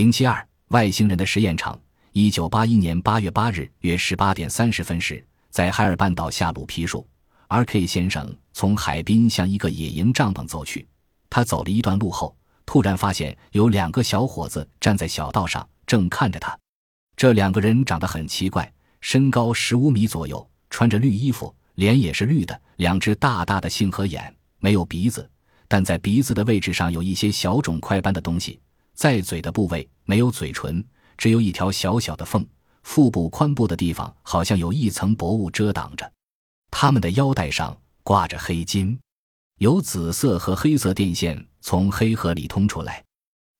零七二外星人的实验场。一九八一年八月八日约十八点三十分时，在海尔半岛下鲁皮树，R.K. 先生从海滨向一个野营帐篷走去。他走了一段路后，突然发现有两个小伙子站在小道上，正看着他。这两个人长得很奇怪，身高十五米左右，穿着绿衣服，脸也是绿的，两只大大的杏核眼，没有鼻子，但在鼻子的位置上有一些小肿块般的东西。在嘴的部位没有嘴唇，只有一条小小的缝。腹部髋部的地方好像有一层薄雾遮挡着。他们的腰带上挂着黑金，有紫色和黑色电线从黑盒里通出来。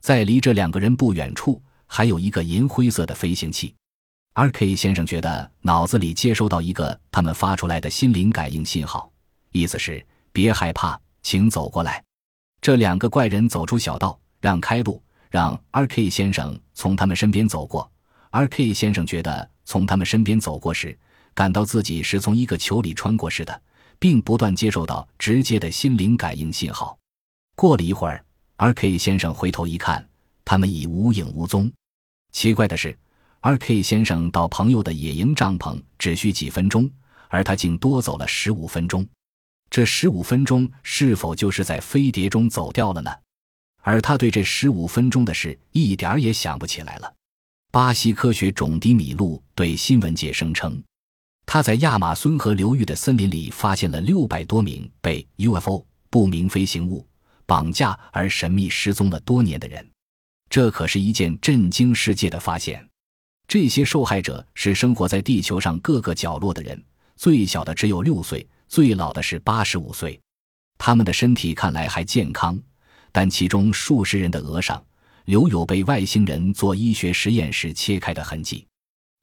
在离这两个人不远处，还有一个银灰色的飞行器。R.K. 先生觉得脑子里接收到一个他们发出来的心灵感应信号，意思是别害怕，请走过来。这两个怪人走出小道，让开路。让 R.K. 先生从他们身边走过。R.K. 先生觉得从他们身边走过时，感到自己是从一个球里穿过似的，并不断接受到直接的心灵感应信号。过了一会儿，R.K. 先生回头一看，他们已无影无踪。奇怪的是，R.K. 先生到朋友的野营帐篷只需几分钟，而他竟多走了十五分钟。这十五分钟是否就是在飞碟中走掉了呢？而他对这十五分钟的事一点儿也想不起来了。巴西科学种迪米路对新闻界声称，他在亚马孙河流域的森林里发现了六百多名被 UFO 不明飞行物绑架而神秘失踪了多年的人。这可是一件震惊世界的发现。这些受害者是生活在地球上各个角落的人，最小的只有六岁，最老的是八十五岁。他们的身体看来还健康。但其中数十人的额上留有被外星人做医学实验时切开的痕迹，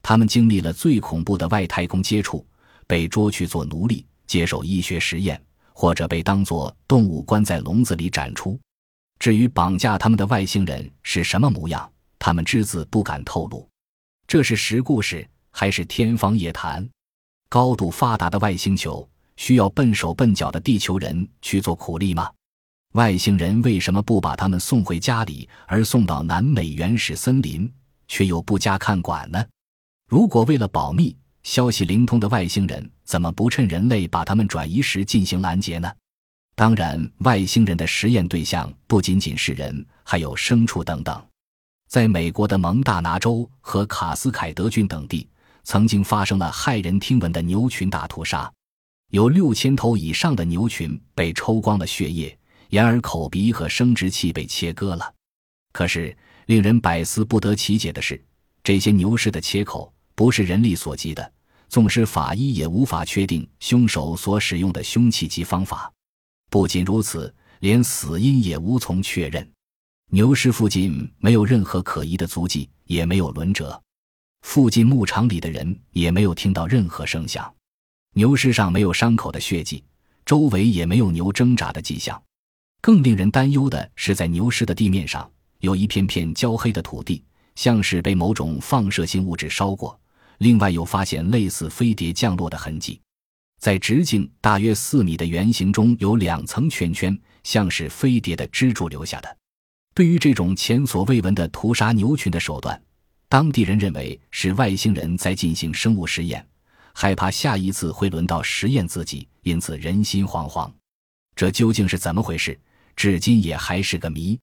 他们经历了最恐怖的外太空接触，被捉去做奴隶，接受医学实验，或者被当作动物关在笼子里展出。至于绑架他们的外星人是什么模样，他们只字不敢透露。这是实故事还是天方夜谭？高度发达的外星球需要笨手笨脚的地球人去做苦力吗？外星人为什么不把他们送回家里，而送到南美原始森林，却又不加看管呢？如果为了保密，消息灵通的外星人怎么不趁人类把他们转移时进行拦截呢？当然，外星人的实验对象不仅仅是人，还有牲畜等等。在美国的蒙大拿州和卡斯凯德郡等地，曾经发生了骇人听闻的牛群大屠杀，有六千头以上的牛群被抽光了血液。眼耳口鼻和生殖器被切割了，可是令人百思不得其解的是，这些牛尸的切口不是人力所及的，纵使法医也无法确定凶手所使用的凶器及方法。不仅如此，连死因也无从确认。牛尸附近没有任何可疑的足迹，也没有轮辙。附近牧场里的人也没有听到任何声响。牛尸上没有伤口的血迹，周围也没有牛挣扎的迹象。更令人担忧的是，在牛尸的地面上有一片片焦黑的土地，像是被某种放射性物质烧过。另外，又发现类似飞碟降落的痕迹，在直径大约四米的圆形中有两层圈圈，像是飞碟的支柱留下的。对于这种前所未闻的屠杀牛群的手段，当地人认为是外星人在进行生物实验，害怕下一次会轮到实验自己，因此人心惶惶。这究竟是怎么回事？至今也还是个谜。